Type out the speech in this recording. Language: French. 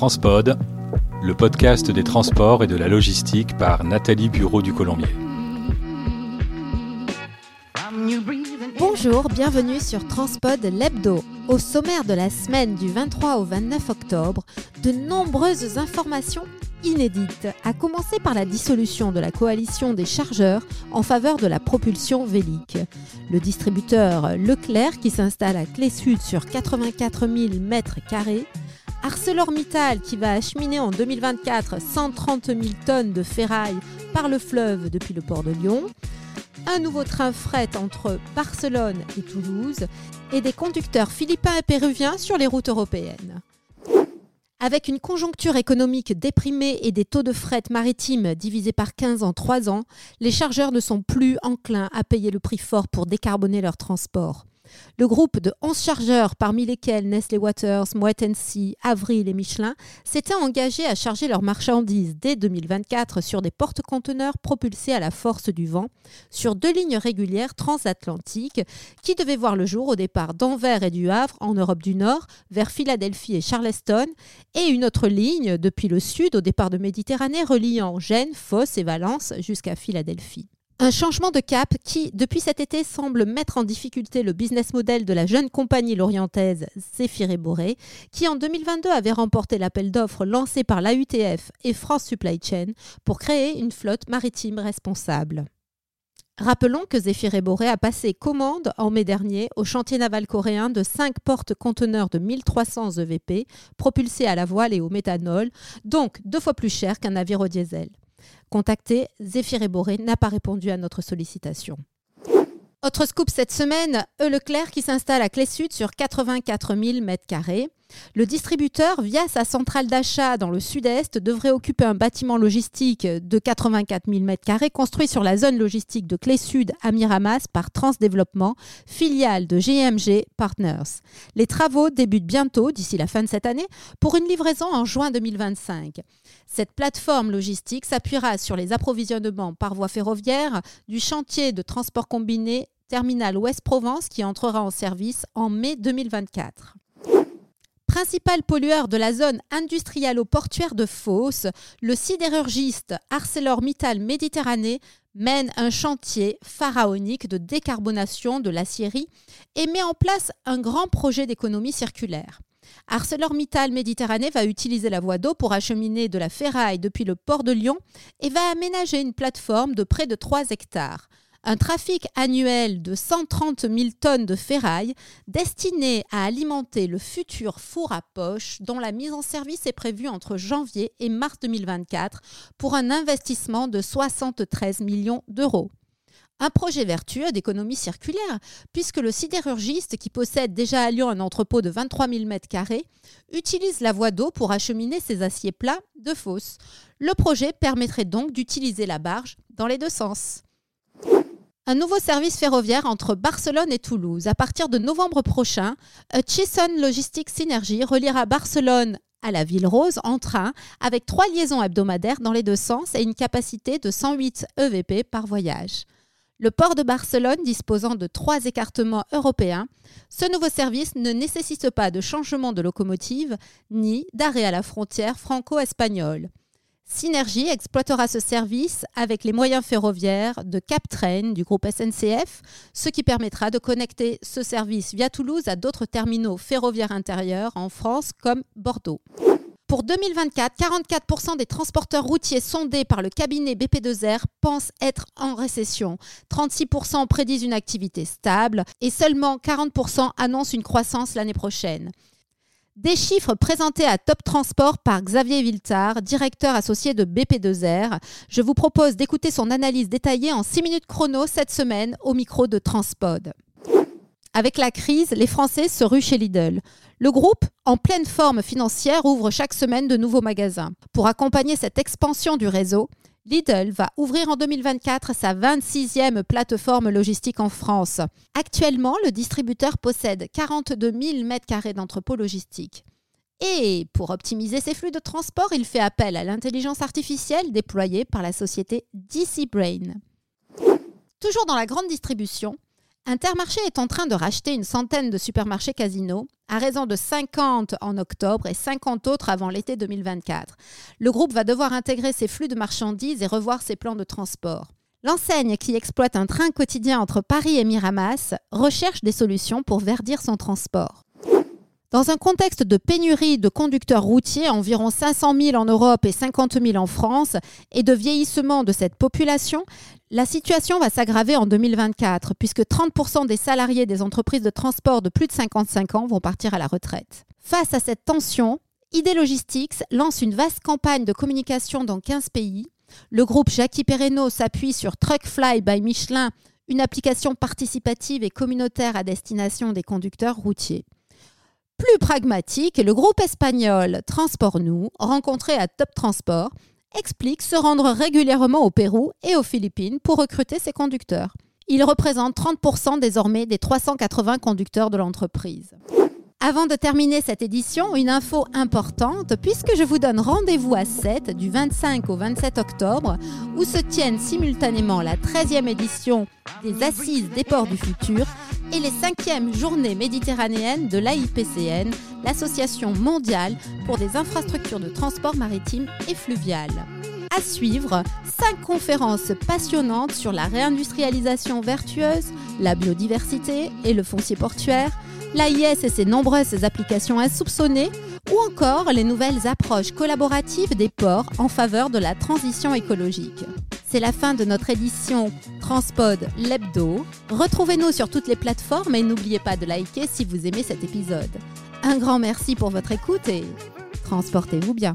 Transpod, le podcast des transports et de la logistique par Nathalie Bureau du Colombier. Bonjour, bienvenue sur Transpod l'hebdo. Au sommaire de la semaine du 23 au 29 octobre, de nombreuses informations inédites, à commencer par la dissolution de la coalition des chargeurs en faveur de la propulsion vélique. Le distributeur Leclerc, qui s'installe à Clé Sud sur 84 000 mètres carrés, ArcelorMittal qui va acheminer en 2024 130 000 tonnes de ferraille par le fleuve depuis le port de Lyon, un nouveau train fret entre Barcelone et Toulouse et des conducteurs philippins et péruviens sur les routes européennes. Avec une conjoncture économique déprimée et des taux de fret maritime divisés par 15 en 3 ans, les chargeurs ne sont plus enclins à payer le prix fort pour décarboner leur transport. Le groupe de 11 chargeurs, parmi lesquels Nestlé Waters, Moet Hennessy, Avril et Michelin, s'était engagé à charger leurs marchandises dès 2024 sur des porte-conteneurs propulsés à la force du vent, sur deux lignes régulières transatlantiques qui devaient voir le jour au départ d'Anvers et du Havre en Europe du Nord, vers Philadelphie et Charleston, et une autre ligne depuis le sud au départ de Méditerranée reliant Gênes, Fosse et Valence jusqu'à Philadelphie. Un changement de cap qui, depuis cet été, semble mettre en difficulté le business model de la jeune compagnie lorientaise Zéphyr et Boré, qui en 2022 avait remporté l'appel d'offres lancé par l'AUTF et France Supply Chain pour créer une flotte maritime responsable. Rappelons que Zéphyr et Boré a passé commande en mai dernier au chantier naval coréen de 5 portes-conteneurs de 1300 EVP propulsés à la voile et au méthanol, donc deux fois plus cher qu'un navire au diesel. Contacté, Zéphyr et Boré n'a pas répondu à notre sollicitation. Autre scoop cette semaine, E. Qui s'installe à Clé Sud sur 84 000 m2. Le distributeur, via sa centrale d'achat dans le sud-est, devrait occuper un bâtiment logistique de 84 000 m2 construit sur la zone logistique de Clé Sud à Miramas par Transdéveloppement, filiale de GMG Partners. Les travaux débutent bientôt, d'ici la fin de cette année, pour une livraison en juin 2025. Cette plateforme logistique s'appuiera sur les approvisionnements par voie ferroviaire du chantier de transport combiné Terminal Ouest-Provence qui entrera en service en mai 2024. Principal pollueur de la zone industrialo-portuaire de Fos, le sidérurgiste ArcelorMittal Méditerranée mène un chantier pharaonique de décarbonation de l'acierie et met en place un grand projet d'économie circulaire. ArcelorMittal Méditerranée va utiliser la voie d'eau pour acheminer de la ferraille depuis le port de Lyon et va aménager une plateforme de près de 3 hectares un trafic annuel de 130 000 tonnes de ferraille destiné à alimenter le futur four à poche dont la mise en service est prévue entre janvier et mars 2024 pour un investissement de 73 millions d'euros. Un projet vertueux d'économie circulaire, puisque le sidérurgiste, qui possède déjà à Lyon un entrepôt de 23 000 m2, utilise la voie d'eau pour acheminer ses aciers plats de fosse. Le projet permettrait donc d'utiliser la barge dans les deux sens. Un nouveau service ferroviaire entre Barcelone et Toulouse. À partir de novembre prochain, Chisson Logistics Synergy reliera Barcelone à la Ville Rose en train avec trois liaisons hebdomadaires dans les deux sens et une capacité de 108 EVP par voyage. Le port de Barcelone disposant de trois écartements européens, ce nouveau service ne nécessite pas de changement de locomotive ni d'arrêt à la frontière franco-espagnole. Synergie exploitera ce service avec les moyens ferroviaires de Captrain du groupe SNCF, ce qui permettra de connecter ce service via Toulouse à d'autres terminaux ferroviaires intérieurs en France comme Bordeaux. Pour 2024, 44% des transporteurs routiers sondés par le cabinet BP2R pensent être en récession. 36% prédisent une activité stable et seulement 40% annoncent une croissance l'année prochaine. Des chiffres présentés à Top Transport par Xavier Viltard, directeur associé de BP2R. Je vous propose d'écouter son analyse détaillée en 6 minutes chrono cette semaine au micro de Transpod. Avec la crise, les Français se ruent chez Lidl. Le groupe, en pleine forme financière, ouvre chaque semaine de nouveaux magasins. Pour accompagner cette expansion du réseau, Lidl va ouvrir en 2024 sa 26e plateforme logistique en France. Actuellement, le distributeur possède 42 000 m2 d'entrepôts logistiques. Et pour optimiser ses flux de transport, il fait appel à l'intelligence artificielle déployée par la société DC Brain. Toujours dans la grande distribution, Intermarché est en train de racheter une centaine de supermarchés casinos, à raison de 50 en octobre et 50 autres avant l'été 2024. Le groupe va devoir intégrer ses flux de marchandises et revoir ses plans de transport. L'enseigne qui exploite un train quotidien entre Paris et Miramas recherche des solutions pour verdir son transport. Dans un contexte de pénurie de conducteurs routiers, environ 500 000 en Europe et 50 000 en France, et de vieillissement de cette population, la situation va s'aggraver en 2024, puisque 30% des salariés des entreprises de transport de plus de 55 ans vont partir à la retraite. Face à cette tension, ID Logistics lance une vaste campagne de communication dans 15 pays. Le groupe Jackie Perreno s'appuie sur Truckfly by Michelin, une application participative et communautaire à destination des conducteurs routiers. Plus pragmatique, le groupe espagnol Transport Nous, rencontré à Top Transport, explique se rendre régulièrement au Pérou et aux Philippines pour recruter ses conducteurs. Il représente 30% désormais des 380 conducteurs de l'entreprise. Avant de terminer cette édition, une info importante puisque je vous donne rendez-vous à 7 du 25 au 27 octobre où se tiennent simultanément la 13e édition des Assises des ports du futur et les 5e journées méditerranéennes de l'AIPCN, l'Association mondiale pour des infrastructures de transport maritime et fluvial. À suivre, cinq conférences passionnantes sur la réindustrialisation vertueuse, la biodiversité et le foncier portuaire, l'AIS et ses nombreuses applications insoupçonnées, ou encore les nouvelles approches collaboratives des ports en faveur de la transition écologique. C'est la fin de notre édition Transpod l'hebdo. Retrouvez-nous sur toutes les plateformes et n'oubliez pas de liker si vous aimez cet épisode. Un grand merci pour votre écoute et transportez-vous bien.